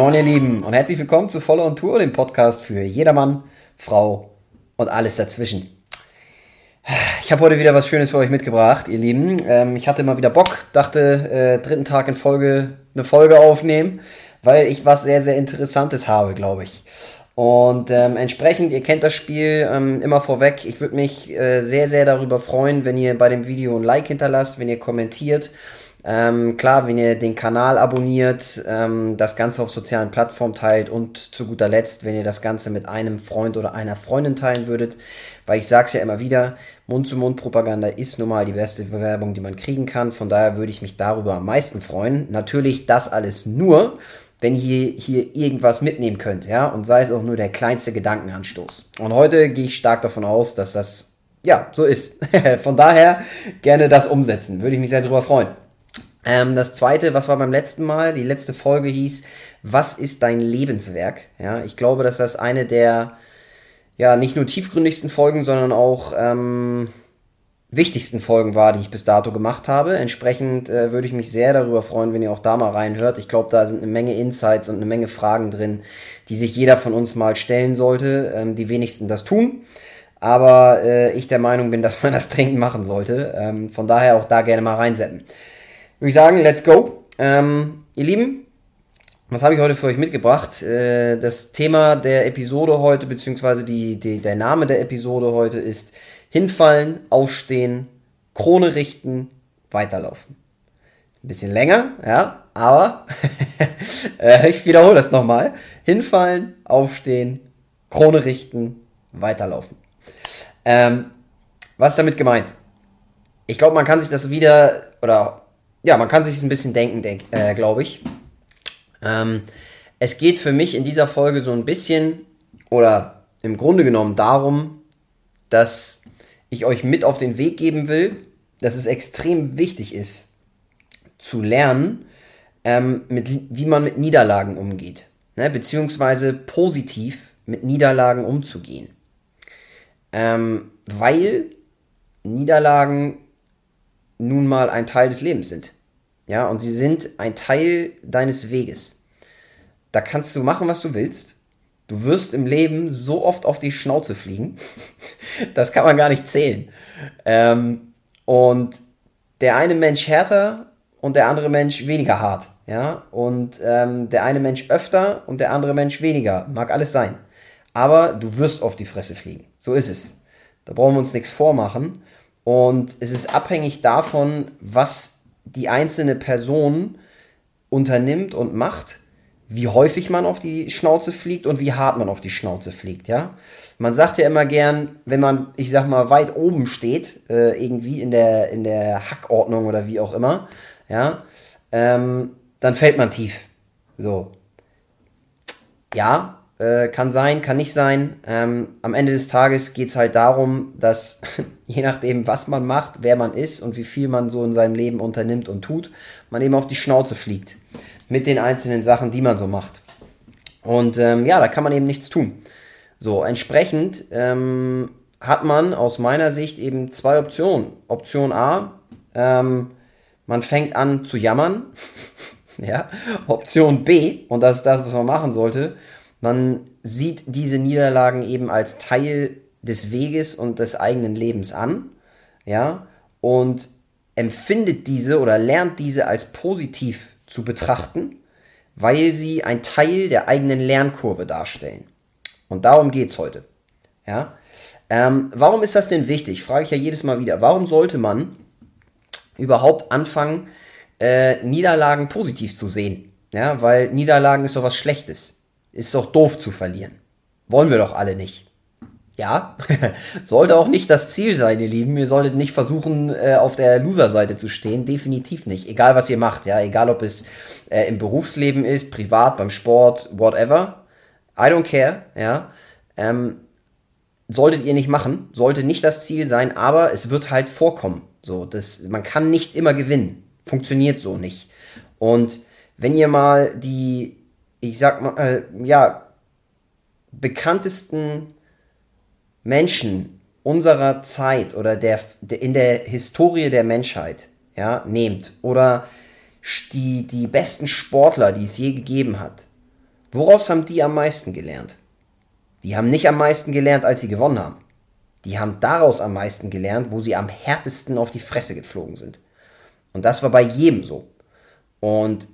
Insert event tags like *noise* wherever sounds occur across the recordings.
Moin ihr Lieben und herzlich willkommen zu Voller und Tour, dem Podcast für jedermann, Frau und alles dazwischen. Ich habe heute wieder was Schönes für euch mitgebracht, ihr Lieben. Ähm, ich hatte mal wieder Bock, dachte, äh, dritten Tag in Folge eine Folge aufnehmen, weil ich was sehr, sehr Interessantes habe, glaube ich. Und ähm, entsprechend, ihr kennt das Spiel ähm, immer vorweg. Ich würde mich äh, sehr, sehr darüber freuen, wenn ihr bei dem Video ein Like hinterlasst, wenn ihr kommentiert ähm, klar, wenn ihr den Kanal abonniert, ähm, das Ganze auf sozialen Plattformen teilt und zu guter Letzt, wenn ihr das Ganze mit einem Freund oder einer Freundin teilen würdet, weil ich sage es ja immer wieder, Mund-zu-Mund-Propaganda ist nun mal die beste Bewerbung, die man kriegen kann. Von daher würde ich mich darüber am meisten freuen. Natürlich das alles nur, wenn ihr hier irgendwas mitnehmen könnt, ja, und sei es auch nur der kleinste Gedankenanstoß. Und heute gehe ich stark davon aus, dass das ja so ist. *laughs* Von daher gerne das umsetzen. Würde ich mich sehr darüber freuen. Ähm, das zweite, was war beim letzten Mal? Die letzte Folge hieß, was ist dein Lebenswerk? Ja, ich glaube, dass das eine der, ja, nicht nur tiefgründigsten Folgen, sondern auch ähm, wichtigsten Folgen war, die ich bis dato gemacht habe. Entsprechend äh, würde ich mich sehr darüber freuen, wenn ihr auch da mal reinhört. Ich glaube, da sind eine Menge Insights und eine Menge Fragen drin, die sich jeder von uns mal stellen sollte. Ähm, die wenigsten das tun. Aber äh, ich der Meinung bin, *laughs* dass man das dringend machen sollte. Ähm, von daher auch da gerne mal reinsetzen würde ich sagen, let's go. Ähm, ihr Lieben, was habe ich heute für euch mitgebracht? Äh, das Thema der Episode heute, beziehungsweise die, die, der Name der Episode heute ist Hinfallen, Aufstehen, Krone richten, weiterlaufen. Ein bisschen länger, ja, aber *laughs* äh, ich wiederhole das nochmal. Hinfallen, aufstehen, Krone richten, weiterlaufen. Ähm, was ist damit gemeint? Ich glaube, man kann sich das wieder, oder ja, man kann sich ein bisschen denken, denk, äh, glaube ich. Ähm, es geht für mich in dieser Folge so ein bisschen oder im Grunde genommen darum, dass ich euch mit auf den Weg geben will, dass es extrem wichtig ist, zu lernen, ähm, mit, wie man mit Niederlagen umgeht, ne? beziehungsweise positiv mit Niederlagen umzugehen. Ähm, weil Niederlagen nun mal ein Teil des Lebens sind. Ja, und sie sind ein Teil deines Weges. Da kannst du machen, was du willst. Du wirst im Leben so oft auf die Schnauze fliegen. *laughs* das kann man gar nicht zählen. Ähm, und der eine Mensch härter und der andere Mensch weniger hart. Ja, und ähm, der eine Mensch öfter und der andere Mensch weniger. Mag alles sein. Aber du wirst auf die Fresse fliegen. So ist es. Da brauchen wir uns nichts vormachen. Und es ist abhängig davon, was die einzelne Person unternimmt und macht, wie häufig man auf die Schnauze fliegt und wie hart man auf die Schnauze fliegt, ja. Man sagt ja immer gern, wenn man, ich sag mal, weit oben steht, äh, irgendwie in der, in der Hackordnung oder wie auch immer, ja, ähm, dann fällt man tief. So. Ja, äh, kann sein, kann nicht sein. Ähm, am Ende des Tages geht es halt darum, dass *laughs* je nachdem, was man macht, wer man ist und wie viel man so in seinem Leben unternimmt und tut, man eben auf die Schnauze fliegt. Mit den einzelnen Sachen, die man so macht. Und ähm, ja, da kann man eben nichts tun. So, entsprechend ähm, hat man aus meiner Sicht eben zwei Optionen. Option A, ähm, man fängt an zu jammern. *laughs* ja. Option B, und das ist das, was man machen sollte, man sieht diese Niederlagen eben als Teil des Weges und des eigenen Lebens an, ja, und empfindet diese oder lernt diese als positiv zu betrachten, weil sie ein Teil der eigenen Lernkurve darstellen. Und darum geht es heute. Ja? Ähm, warum ist das denn wichtig? Frage ich ja jedes Mal wieder. Warum sollte man überhaupt anfangen, äh, Niederlagen positiv zu sehen? Ja, weil Niederlagen ist doch was Schlechtes. Ist doch doof zu verlieren. Wollen wir doch alle nicht. Ja, *laughs* sollte auch nicht das Ziel sein, ihr Lieben. Ihr solltet nicht versuchen, äh, auf der Loser-Seite zu stehen. Definitiv nicht. Egal, was ihr macht. Ja, egal, ob es äh, im Berufsleben ist, privat, beim Sport, whatever. I don't care. Ja, ähm, solltet ihr nicht machen. Sollte nicht das Ziel sein, aber es wird halt vorkommen. So, das, man kann nicht immer gewinnen. Funktioniert so nicht. Und wenn ihr mal die ich sag mal, äh, ja, bekanntesten Menschen unserer Zeit oder der, der, in der Historie der Menschheit ja, nehmt oder die, die besten Sportler, die es je gegeben hat, woraus haben die am meisten gelernt? Die haben nicht am meisten gelernt, als sie gewonnen haben. Die haben daraus am meisten gelernt, wo sie am härtesten auf die Fresse geflogen sind. Und das war bei jedem so. Und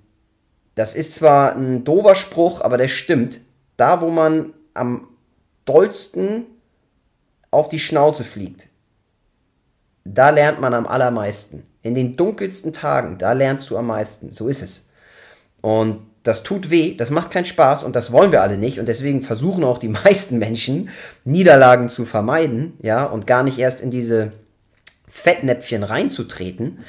das ist zwar ein doofer Spruch, aber der stimmt. Da, wo man am dollsten auf die Schnauze fliegt, da lernt man am allermeisten. In den dunkelsten Tagen, da lernst du am meisten. So ist es. Und das tut weh, das macht keinen Spaß und das wollen wir alle nicht. Und deswegen versuchen auch die *laughs* meisten Menschen, Niederlagen zu vermeiden, ja, und gar nicht erst in diese Fettnäpfchen reinzutreten.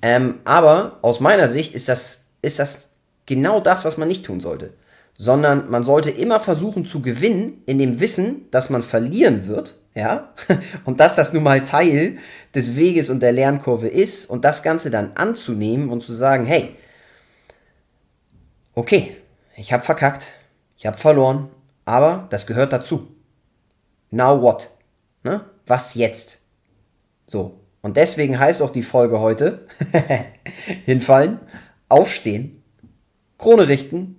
Ähm, aber aus meiner Sicht ist das, ist das genau das, was man nicht tun sollte. Sondern man sollte immer versuchen zu gewinnen, in dem Wissen, dass man verlieren wird, ja, *laughs* und dass das nun mal Teil des Weges und der Lernkurve ist und das Ganze dann anzunehmen und zu sagen, hey, okay, ich habe verkackt, ich habe verloren, aber das gehört dazu. Now what? Ne? Was jetzt? So. Und deswegen heißt auch die Folge heute *laughs* hinfallen, aufstehen, Krone richten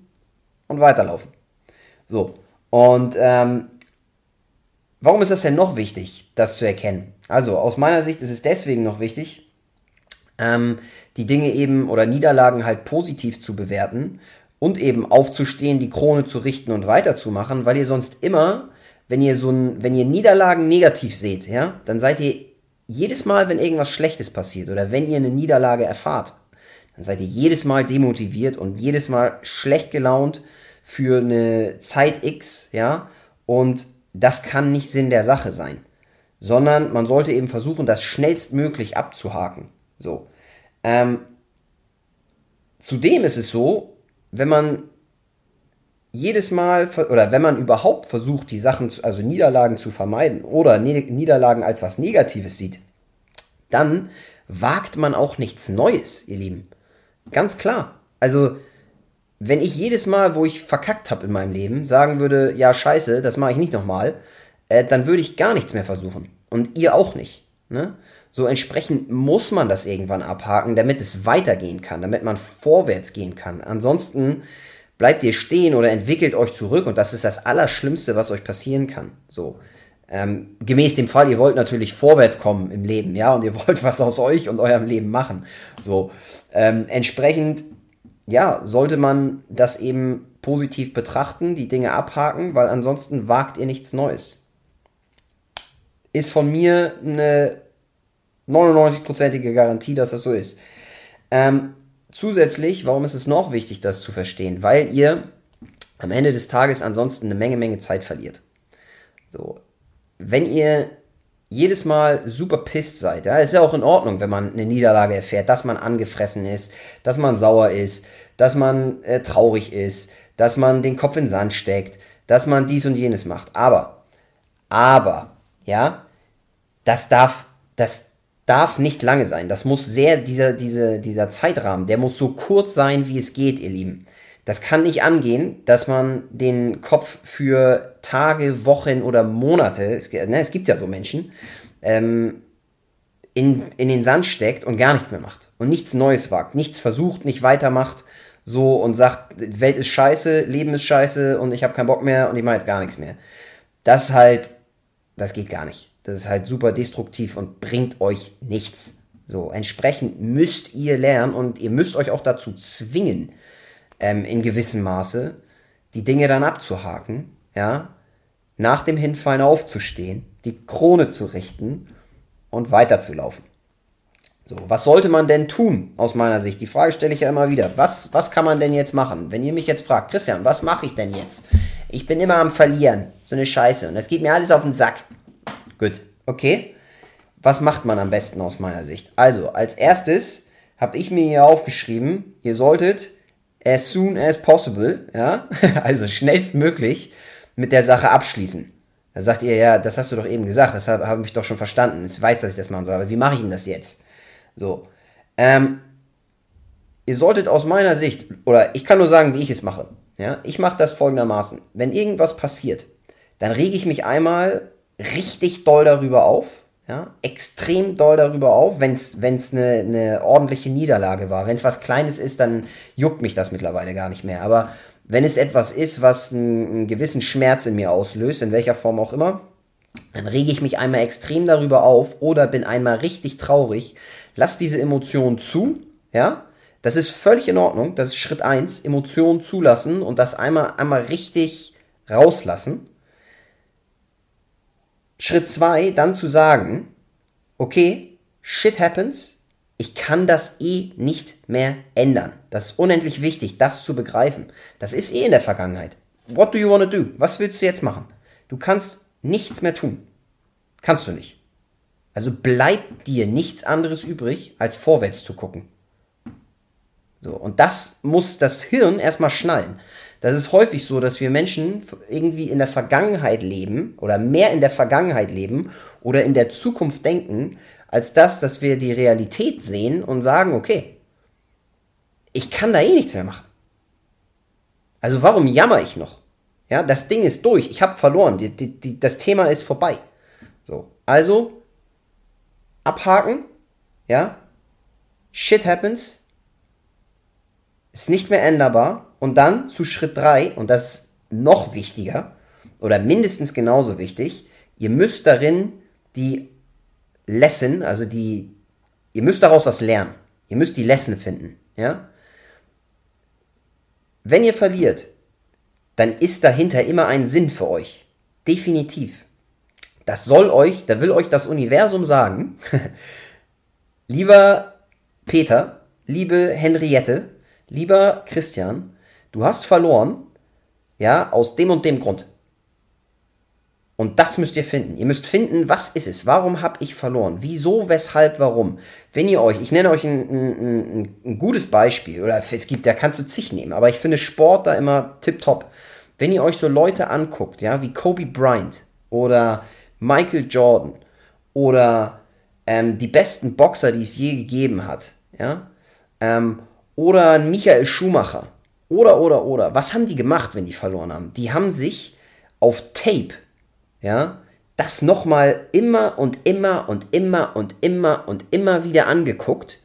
und weiterlaufen. So. Und ähm, warum ist das denn noch wichtig, das zu erkennen? Also aus meiner Sicht ist es deswegen noch wichtig, ähm, die Dinge eben oder Niederlagen halt positiv zu bewerten und eben aufzustehen, die Krone zu richten und weiterzumachen, weil ihr sonst immer, wenn ihr so ein, wenn ihr Niederlagen negativ seht, ja, dann seid ihr jedes Mal, wenn irgendwas Schlechtes passiert oder wenn ihr eine Niederlage erfahrt, dann seid ihr jedes Mal demotiviert und jedes Mal schlecht gelaunt für eine Zeit X, ja, und das kann nicht Sinn der Sache sein, sondern man sollte eben versuchen, das schnellstmöglich abzuhaken. So. Ähm, zudem ist es so, wenn man jedes Mal oder wenn man überhaupt versucht, die Sachen, zu, also Niederlagen zu vermeiden oder Niederlagen als was Negatives sieht, dann wagt man auch nichts Neues, ihr Lieben. Ganz klar. Also, wenn ich jedes Mal, wo ich verkackt habe in meinem Leben, sagen würde, ja, scheiße, das mache ich nicht nochmal, äh, dann würde ich gar nichts mehr versuchen. Und ihr auch nicht. Ne? So entsprechend muss man das irgendwann abhaken, damit es weitergehen kann, damit man vorwärts gehen kann. Ansonsten bleibt ihr stehen oder entwickelt euch zurück und das ist das Allerschlimmste, was euch passieren kann. So. Ähm, gemäß dem Fall, ihr wollt natürlich vorwärts kommen im Leben, ja, und ihr *laughs* wollt was aus euch und eurem Leben machen. So. Ähm, entsprechend, ja, sollte man das eben positiv betrachten, die Dinge abhaken, weil ansonsten wagt ihr nichts Neues. Ist von mir eine 99-prozentige Garantie, dass das so ist. Ähm, zusätzlich, warum ist es noch wichtig, das zu verstehen? Weil ihr am Ende des Tages ansonsten eine Menge, Menge Zeit verliert. So, wenn ihr jedes Mal super pisst seid, ja, ist ja auch in Ordnung, wenn man eine Niederlage erfährt, dass man angefressen ist, dass man sauer ist, dass man äh, traurig ist, dass man den Kopf in den Sand steckt, dass man dies und jenes macht. Aber, aber, ja, das darf, das darf nicht lange sein. Das muss sehr, dieser, dieser, dieser Zeitrahmen, der muss so kurz sein, wie es geht, ihr Lieben. Das kann nicht angehen, dass man den Kopf für Tage, Wochen oder Monate, es, ne, es gibt ja so Menschen, ähm, in, in den Sand steckt und gar nichts mehr macht und nichts Neues wagt, nichts versucht, nicht weitermacht, so und sagt, Welt ist scheiße, Leben ist scheiße und ich habe keinen Bock mehr und ich mache jetzt gar nichts mehr. Das halt, das geht gar nicht. Das ist halt super destruktiv und bringt euch nichts. So, entsprechend müsst ihr lernen und ihr müsst euch auch dazu zwingen, ähm, in gewissem Maße, die Dinge dann abzuhaken, ja, nach dem Hinfallen aufzustehen, die Krone zu richten und weiterzulaufen. So, was sollte man denn tun aus meiner Sicht? Die Frage stelle ich ja immer wieder. Was, was kann man denn jetzt machen? Wenn ihr mich jetzt fragt, Christian, was mache ich denn jetzt? Ich bin immer am Verlieren. So eine Scheiße. Und das geht mir alles auf den Sack. Gut, okay. Was macht man am besten aus meiner Sicht? Also, als erstes habe ich mir hier aufgeschrieben, ihr solltet as soon as possible, ja, *laughs* also schnellstmöglich mit der Sache abschließen. Da sagt ihr, ja, das hast du doch eben gesagt, das habe hab ich doch schon verstanden. Ich weiß, dass ich das machen soll, aber wie mache ich denn das jetzt? So. Ähm, ihr solltet aus meiner Sicht, oder ich kann nur sagen, wie ich es mache. Ja, ich mache das folgendermaßen. Wenn irgendwas passiert, dann rege ich mich einmal richtig doll darüber auf, ja, extrem doll darüber auf, wenn es eine, eine ordentliche Niederlage war. Wenn es was Kleines ist, dann juckt mich das mittlerweile gar nicht mehr. Aber wenn es etwas ist, was einen, einen gewissen Schmerz in mir auslöst, in welcher Form auch immer, dann rege ich mich einmal extrem darüber auf oder bin einmal richtig traurig. Lass diese Emotion zu, ja? Das ist völlig in Ordnung. Das ist Schritt 1. Emotionen zulassen und das einmal, einmal richtig rauslassen. Schritt 2, dann zu sagen, okay, shit happens, ich kann das eh nicht mehr ändern. Das ist unendlich wichtig, das zu begreifen. Das ist eh in der Vergangenheit. What do you want to do? Was willst du jetzt machen? Du kannst nichts mehr tun. Kannst du nicht. Also bleibt dir nichts anderes übrig, als vorwärts zu gucken. So, und das muss das Hirn erstmal schnallen. Das ist häufig so, dass wir Menschen irgendwie in der Vergangenheit leben oder mehr in der Vergangenheit leben oder in der Zukunft denken, als das, dass wir die Realität sehen und sagen, okay, ich kann da eh nichts mehr machen. Also warum jammer ich noch? Ja, das Ding ist durch, ich habe verloren, die, die, die, das Thema ist vorbei. So, also abhaken, ja, shit happens, ist nicht mehr änderbar und dann zu Schritt 3, und das ist noch wichtiger oder mindestens genauso wichtig, ihr müsst darin die Lesson, also die, ihr müsst daraus was lernen. Ihr müsst die Lesson finden, ja. Wenn ihr verliert, dann ist dahinter immer ein Sinn für euch. Definitiv. Das soll euch, da will euch das Universum sagen, *laughs* lieber Peter, liebe Henriette, lieber Christian, du hast verloren, ja, aus dem und dem Grund. Und das müsst ihr finden. Ihr müsst finden, was ist es? Warum habe ich verloren? Wieso, weshalb, warum? Wenn ihr euch, ich nenne euch ein, ein, ein, ein gutes Beispiel, oder es gibt, da kannst du zig nehmen, aber ich finde Sport da immer tipptopp. Wenn ihr euch so Leute anguckt, ja, wie Kobe Bryant oder Michael Jordan oder ähm, die besten Boxer, die es je gegeben hat, ja, ähm, oder Michael Schumacher oder, oder, oder, was haben die gemacht, wenn die verloren haben? Die haben sich auf Tape ja, das nochmal immer und immer und immer und immer und immer wieder angeguckt,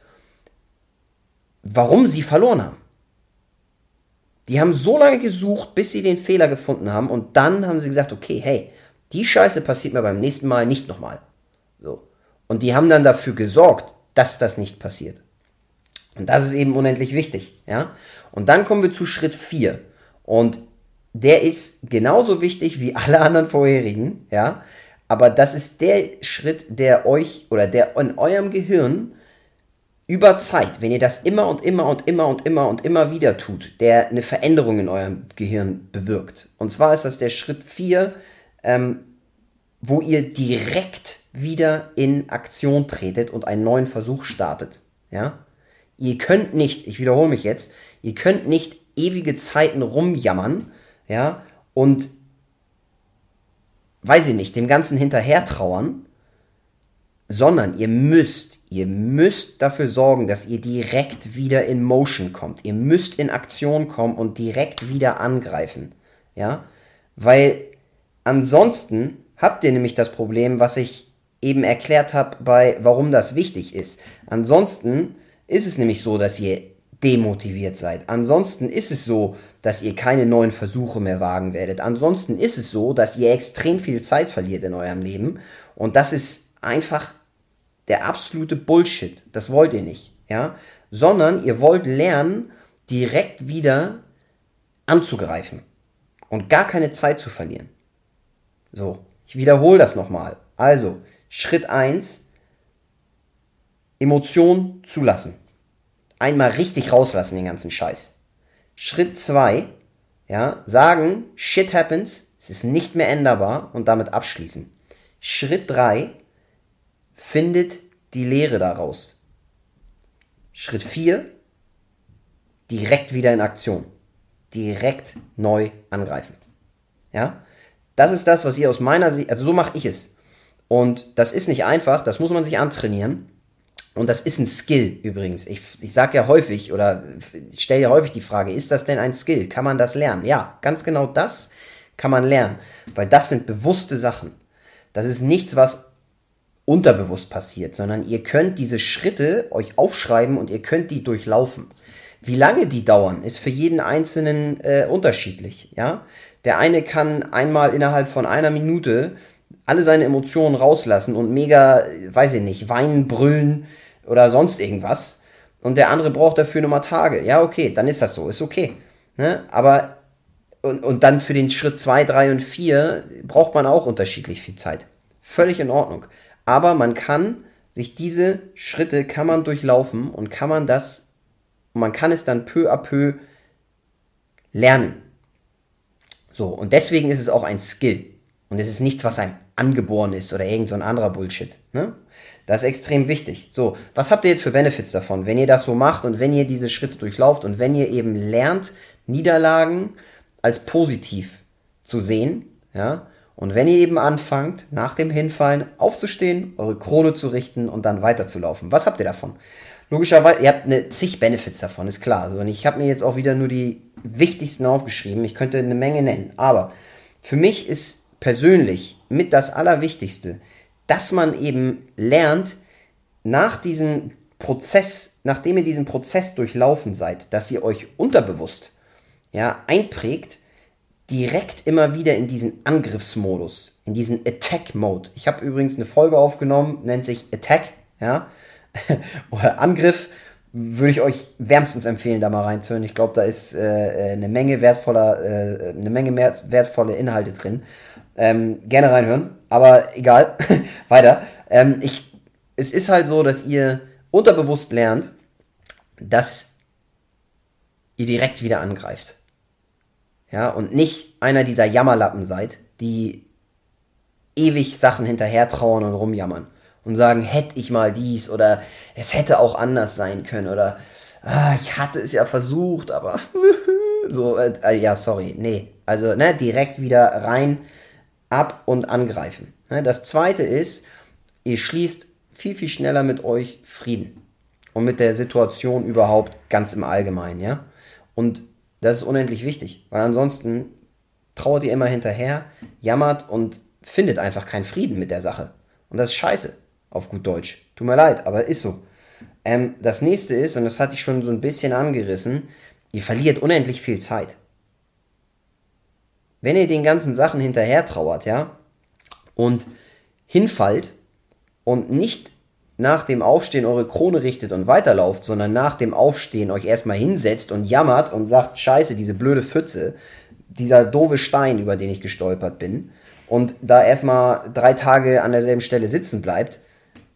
warum sie verloren haben. Die haben so lange gesucht, bis sie den Fehler gefunden haben und dann haben sie gesagt, okay, hey, die Scheiße passiert mir beim nächsten Mal nicht nochmal. So. Und die haben dann dafür gesorgt, dass das nicht passiert. Und das ist eben unendlich wichtig, ja. Und dann kommen wir zu Schritt 4. Und der ist genauso wichtig wie alle anderen vorherigen, ja. Aber das ist der Schritt, der euch oder der in eurem Gehirn über Zeit, wenn ihr das immer und immer und immer und immer und immer wieder tut, der eine Veränderung in eurem Gehirn bewirkt. Und zwar ist das der Schritt 4, ähm, wo ihr direkt wieder in Aktion tretet und einen neuen Versuch startet. Ja? Ihr könnt nicht, ich wiederhole mich jetzt, ihr könnt nicht ewige Zeiten rumjammern, ja, und weiß ich nicht, dem Ganzen hinterher trauern, sondern ihr müsst, ihr müsst dafür sorgen, dass ihr direkt wieder in Motion kommt. Ihr müsst in Aktion kommen und direkt wieder angreifen. Ja? Weil ansonsten habt ihr nämlich das Problem, was ich eben erklärt habe, bei warum das wichtig ist. Ansonsten ist es nämlich so, dass ihr demotiviert seid. Ansonsten ist es so, dass ihr keine neuen Versuche mehr wagen werdet. Ansonsten ist es so, dass ihr extrem viel Zeit verliert in eurem Leben. Und das ist einfach der absolute Bullshit. Das wollt ihr nicht. Ja? Sondern ihr wollt lernen, direkt wieder anzugreifen. Und gar keine Zeit zu verlieren. So, ich wiederhole das nochmal. Also, Schritt 1, Emotionen zulassen einmal richtig rauslassen, den ganzen Scheiß. Schritt 2, ja, sagen, shit happens, es ist nicht mehr änderbar und damit abschließen. Schritt 3, findet die Lehre daraus. Schritt 4, direkt wieder in Aktion. Direkt neu angreifen. Ja? Das ist das, was ihr aus meiner Sicht, also so mache ich es. Und das ist nicht einfach, das muss man sich antrainieren. Und das ist ein Skill übrigens. Ich, ich sage ja häufig oder stelle ja häufig die Frage, ist das denn ein Skill? Kann man das lernen? Ja, ganz genau das kann man lernen, weil das sind bewusste Sachen. Das ist nichts, was unterbewusst passiert, sondern ihr könnt diese Schritte euch aufschreiben und ihr könnt die durchlaufen. Wie lange die dauern, ist für jeden Einzelnen äh, unterschiedlich. Ja? Der eine kann einmal innerhalb von einer Minute alle seine Emotionen rauslassen und mega, weiß ich nicht, weinen, brüllen oder sonst irgendwas. Und der andere braucht dafür nochmal Tage. Ja, okay, dann ist das so, ist okay. Ne? Aber und, und dann für den Schritt 2, 3 und 4 braucht man auch unterschiedlich viel Zeit. Völlig in Ordnung. Aber man kann sich diese Schritte kann man durchlaufen und kann man das, man kann es dann peu à peu lernen. So, und deswegen ist es auch ein Skill. Und es ist nichts, was einem angeboren ist oder irgend so ein anderer Bullshit. Ne? Das ist extrem wichtig. So, was habt ihr jetzt für Benefits davon, wenn ihr das so macht und wenn ihr diese Schritte durchlauft und wenn ihr eben lernt, Niederlagen als positiv zu sehen, ja, und wenn ihr eben anfangt, nach dem Hinfallen aufzustehen, eure Krone zu richten und dann weiterzulaufen, was habt ihr davon? Logischerweise, ihr habt eine zig Benefits davon, ist klar. Also, und ich habe mir jetzt auch wieder nur die wichtigsten aufgeschrieben. Ich könnte eine Menge nennen. Aber für mich ist persönlich mit das Allerwichtigste, dass man eben lernt, nach diesem Prozess, nachdem ihr diesen Prozess durchlaufen seid, dass ihr euch unterbewusst ja, einprägt, direkt immer wieder in diesen Angriffsmodus, in diesen Attack-Mode. Ich habe übrigens eine Folge aufgenommen, nennt sich Attack, ja, *laughs* oder Angriff. Würde ich euch wärmstens empfehlen, da mal reinzuhören. Ich glaube, da ist äh, äh, eine Menge wertvoller, äh, eine Menge wertvolle Inhalte drin. Ähm, gerne reinhören, aber egal, *laughs* weiter. Ähm, ich, es ist halt so, dass ihr unterbewusst lernt, dass ihr direkt wieder angreift. Ja, und nicht einer dieser Jammerlappen seid, die ewig Sachen hinterher trauern und rumjammern und sagen, hätte ich mal dies oder es hätte auch anders sein können oder ah, ich hatte es ja versucht, aber *laughs* so, äh, äh, ja, sorry, nee. Also, ne, direkt wieder rein, ab und angreifen. Das zweite ist, ihr schließt viel, viel schneller mit euch Frieden und mit der Situation überhaupt ganz im Allgemeinen, ja. Und das ist unendlich wichtig, weil ansonsten trauert ihr immer hinterher, jammert und findet einfach keinen Frieden mit der Sache. Und das ist scheiße, auf gut Deutsch. Tut mir leid, aber ist so. Ähm, das nächste ist, und das hatte ich schon so ein bisschen angerissen, ihr verliert unendlich viel Zeit. Wenn ihr den ganzen Sachen hinterher trauert, ja, und hinfallt und nicht nach dem Aufstehen eure Krone richtet und weiterlauft, sondern nach dem Aufstehen euch erstmal hinsetzt und jammert und sagt, scheiße, diese blöde Pfütze, dieser doofe Stein, über den ich gestolpert bin, und da erstmal drei Tage an derselben Stelle sitzen bleibt,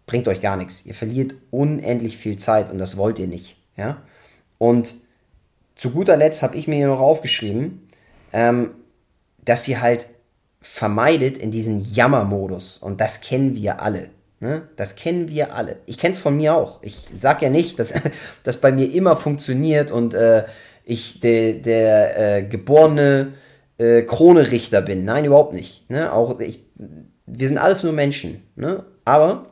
bringt euch gar nichts. Ihr verliert unendlich viel Zeit und das wollt ihr nicht. Ja? Und zu guter Letzt habe ich mir hier noch aufgeschrieben, ähm, dass ihr halt vermeidet in diesen Jammermodus. Und das kennen wir alle. Ne? Das kennen wir alle. Ich kenne es von mir auch. Ich sage ja nicht, dass *laughs* das bei mir immer funktioniert und äh, ich de, der äh, geborene äh, Krone-Richter bin. Nein, überhaupt nicht. Ne? Auch ich, wir sind alles nur Menschen. Ne? Aber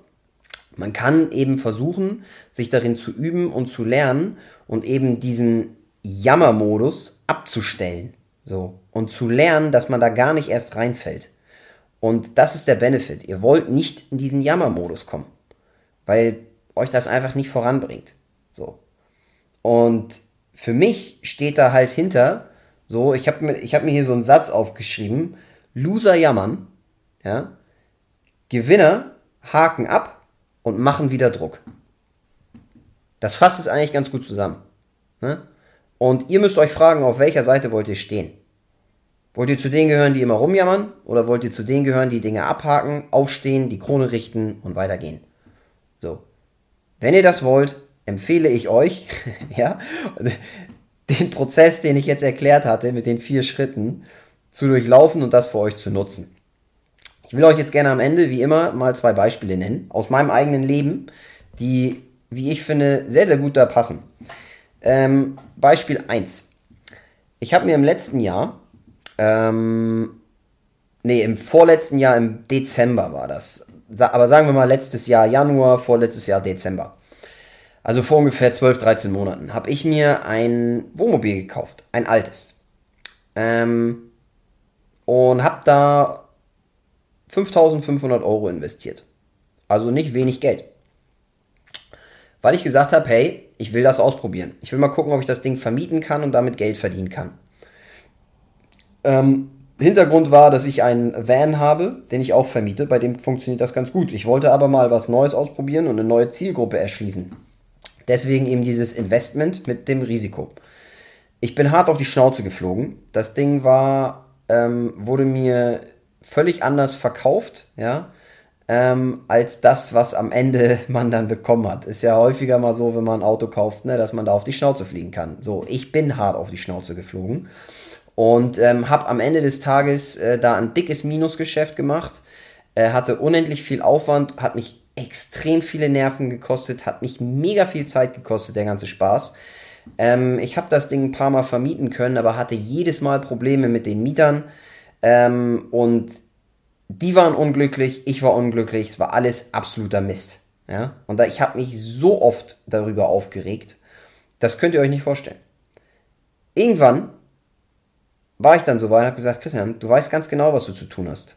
man kann eben versuchen, sich darin zu üben und zu lernen und eben diesen Jammermodus abzustellen. So. Und zu lernen, dass man da gar nicht erst reinfällt. Und das ist der Benefit. Ihr wollt nicht in diesen Jammermodus kommen, weil euch das einfach nicht voranbringt. So. Und für mich steht da halt hinter, so, ich habe mir, hab mir hier so einen Satz aufgeschrieben, Loser jammern, ja, Gewinner haken ab und machen wieder Druck. Das fasst es eigentlich ganz gut zusammen. Ne? Und ihr müsst euch fragen, auf welcher Seite wollt ihr stehen. Wollt ihr zu denen gehören, die immer rumjammern? Oder wollt ihr zu denen gehören, die Dinge abhaken, aufstehen, die Krone richten und weitergehen? So. Wenn ihr das wollt, empfehle ich euch, *laughs* ja, den Prozess, den ich jetzt erklärt hatte, mit den vier Schritten, zu durchlaufen und das für euch zu nutzen. Ich will euch jetzt gerne am Ende, wie immer, mal zwei Beispiele nennen, aus meinem eigenen Leben, die, wie ich finde, sehr, sehr gut da passen. Ähm, Beispiel 1. Ich habe mir im letzten Jahr ähm, nee, im vorletzten Jahr, im Dezember war das. Aber sagen wir mal letztes Jahr Januar, vorletztes Jahr Dezember. Also vor ungefähr 12, 13 Monaten habe ich mir ein Wohnmobil gekauft. Ein altes. Ähm, und habe da 5500 Euro investiert. Also nicht wenig Geld. weil ich gesagt habe, hey, ich will das ausprobieren. Ich will mal gucken, ob ich das Ding vermieten kann und damit Geld verdienen kann. Ähm, Hintergrund war, dass ich einen Van habe, den ich auch vermiete. Bei dem funktioniert das ganz gut. Ich wollte aber mal was Neues ausprobieren und eine neue Zielgruppe erschließen. Deswegen eben dieses Investment mit dem Risiko. Ich bin hart auf die Schnauze geflogen. Das Ding war, ähm, wurde mir völlig anders verkauft, ja, ähm, als das, was am Ende *laughs* man dann bekommen hat. Ist ja häufiger mal so, wenn man ein Auto kauft, ne, dass man da auf die Schnauze fliegen kann. So, ich bin hart auf die Schnauze geflogen und ähm, habe am Ende des Tages äh, da ein dickes Minusgeschäft gemacht, äh, hatte unendlich viel Aufwand, hat mich extrem viele Nerven gekostet, hat mich mega viel Zeit gekostet, der ganze Spaß. Ähm, ich habe das Ding ein paar Mal vermieten können, aber hatte jedes Mal Probleme mit den Mietern. Ähm, und die waren unglücklich, ich war unglücklich, es war alles absoluter Mist. Ja? Und da, ich habe mich so oft darüber aufgeregt, das könnt ihr euch nicht vorstellen. Irgendwann war ich dann so weit und habe gesagt, Christian, du weißt ganz genau, was du zu tun hast.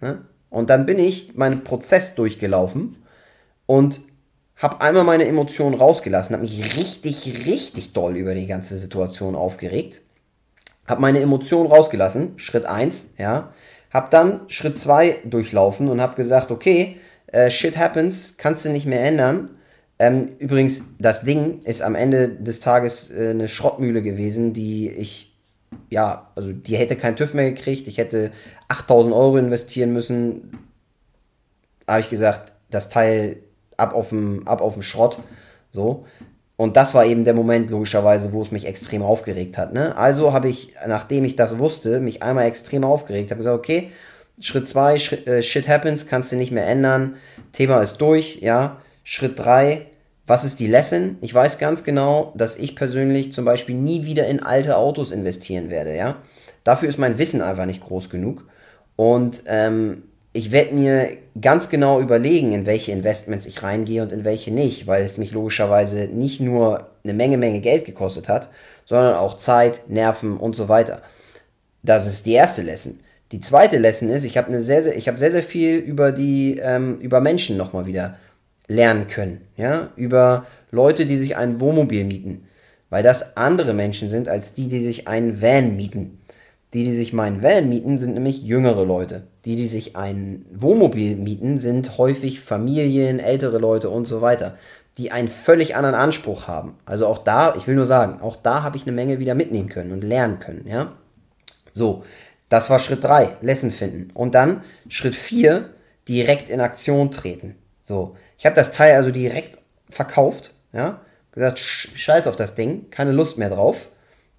Ja? Und dann bin ich meinen Prozess durchgelaufen und habe einmal meine Emotionen rausgelassen, habe mich richtig, richtig doll über die ganze Situation aufgeregt, habe meine Emotionen rausgelassen, Schritt 1, ja, habe dann Schritt 2 durchlaufen und habe gesagt, okay, äh, shit happens, kannst du nicht mehr ändern. Ähm, übrigens, das Ding ist am Ende des Tages äh, eine Schrottmühle gewesen, die ich ja, also die hätte keinen TÜV mehr gekriegt. Ich hätte 8000 Euro investieren müssen. Habe ich gesagt, das Teil ab auf dem, ab auf dem Schrott. So. Und das war eben der Moment, logischerweise, wo es mich extrem aufgeregt hat. Ne? Also habe ich, nachdem ich das wusste, mich einmal extrem aufgeregt. Habe gesagt, okay, Schritt 2, äh, Shit happens, kannst du nicht mehr ändern. Thema ist durch, ja. Schritt 3, was ist die Lesson? Ich weiß ganz genau, dass ich persönlich zum Beispiel nie wieder in alte Autos investieren werde, ja. Dafür ist mein Wissen einfach nicht groß genug. Und ähm, ich werde mir ganz genau überlegen, in welche Investments ich reingehe und in welche nicht, weil es mich logischerweise nicht nur eine Menge, Menge Geld gekostet hat, sondern auch Zeit, Nerven und so weiter. Das ist die erste Lesson. Die zweite Lesson ist, ich habe sehr, sehr, ich sehr, sehr viel über die, ähm, über Menschen nochmal wieder lernen können. Ja, über Leute, die sich ein Wohnmobil mieten. Weil das andere Menschen sind als die, die sich einen Van mieten. Die, die sich meinen Van mieten, sind nämlich jüngere Leute. Die, die sich ein Wohnmobil mieten, sind häufig Familien, ältere Leute und so weiter, die einen völlig anderen Anspruch haben. Also auch da, ich will nur sagen, auch da habe ich eine Menge wieder mitnehmen können und lernen können, ja. So, das war Schritt 3, Lesson finden. Und dann Schritt 4, direkt in Aktion treten. So, ich habe das Teil also direkt verkauft, ja, gesagt, scheiß auf das Ding, keine Lust mehr drauf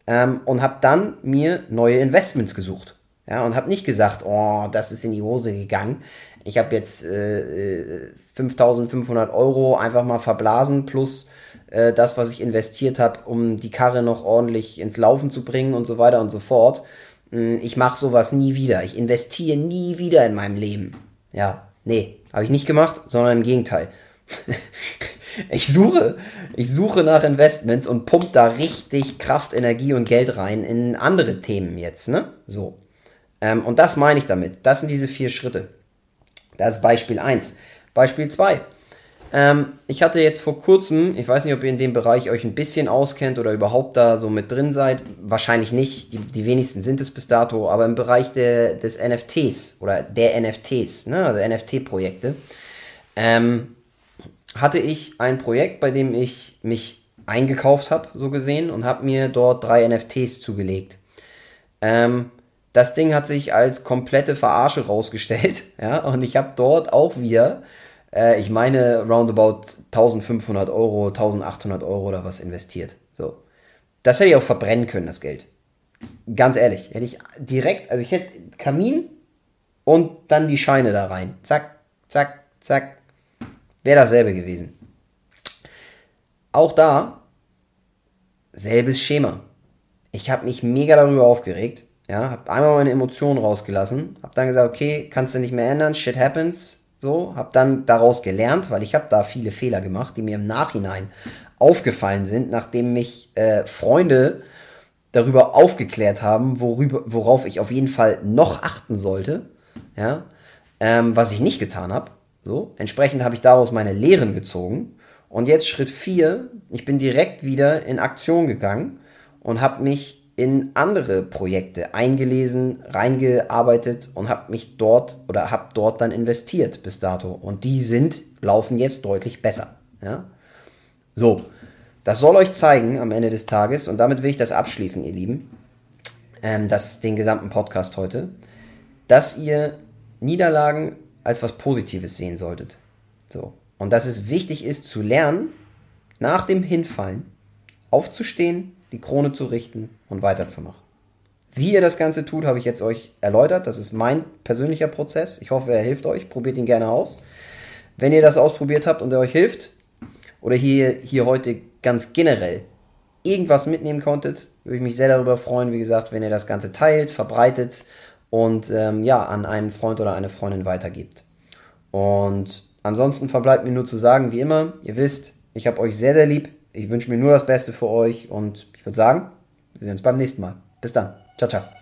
ähm, und habe dann mir neue Investments gesucht. Ja, und habe nicht gesagt, oh, das ist in die Hose gegangen. Ich habe jetzt äh, 5500 Euro einfach mal verblasen plus äh, das, was ich investiert habe, um die Karre noch ordentlich ins Laufen zu bringen und so weiter und so fort. Hm, ich mache sowas nie wieder. Ich investiere nie wieder in meinem Leben. Ja, nee, habe ich nicht gemacht, sondern im Gegenteil. *laughs* ich suche, ich suche nach Investments und pump da richtig Kraft, Energie und Geld rein in andere Themen jetzt, ne? So. Ähm, und das meine ich damit. Das sind diese vier Schritte. Das ist Beispiel 1. Beispiel 2. Ähm, ich hatte jetzt vor kurzem, ich weiß nicht, ob ihr in dem Bereich euch ein bisschen auskennt oder überhaupt da so mit drin seid. Wahrscheinlich nicht, die, die wenigsten sind es bis dato, aber im Bereich der, des NFTs oder der NFTs, ne, also NFT-Projekte, ähm, hatte ich ein Projekt, bei dem ich mich eingekauft habe, so gesehen, und habe mir dort drei NFTs zugelegt. Ähm, das Ding hat sich als komplette Verarsche rausgestellt, *laughs* ja, und ich habe dort auch wieder äh, ich meine, roundabout 1500 Euro, 1800 Euro oder was investiert. So. Das hätte ich auch verbrennen können, das Geld. Ganz ehrlich, hätte ich direkt, also ich hätte Kamin und dann die Scheine da rein. Zack, zack, zack. Wäre dasselbe gewesen. Auch da, selbes Schema. Ich habe mich mega darüber aufgeregt. Ja, habe einmal meine Emotionen rausgelassen, habe dann gesagt, okay, kannst du nicht mehr ändern, shit happens, so, habe dann daraus gelernt, weil ich habe da viele Fehler gemacht, die mir im Nachhinein aufgefallen sind, nachdem mich äh, Freunde darüber aufgeklärt haben, worüber, worauf ich auf jeden Fall noch achten sollte, ja, ähm, was ich nicht getan habe. So, entsprechend habe ich daraus meine Lehren gezogen Und jetzt Schritt 4, ich bin direkt wieder in Aktion gegangen und habe mich in andere Projekte eingelesen, reingearbeitet und habe mich dort oder habe dort dann investiert bis dato. Und die sind, laufen jetzt deutlich besser. Ja? So, das soll euch zeigen am Ende des Tages und damit will ich das abschließen, ihr Lieben, ähm, das, den gesamten Podcast heute, dass ihr Niederlagen als was Positives sehen solltet. So. Und dass es wichtig ist zu lernen, nach dem Hinfallen aufzustehen, die Krone zu richten und weiterzumachen. Wie ihr das Ganze tut, habe ich jetzt euch erläutert. Das ist mein persönlicher Prozess. Ich hoffe, er hilft euch. Probiert ihn gerne aus. Wenn ihr das ausprobiert habt und er euch hilft, oder hier, hier heute ganz generell irgendwas mitnehmen konntet, würde ich mich sehr darüber freuen, wie gesagt, wenn ihr das Ganze teilt, verbreitet und ähm, ja, an einen Freund oder eine Freundin weitergibt. Und ansonsten verbleibt mir nur zu sagen, wie immer, ihr wisst, ich habe euch sehr, sehr lieb. Ich wünsche mir nur das Beste für euch und ich würde sagen, wir sehen uns beim nächsten Mal. Bis dann. Ciao, ciao.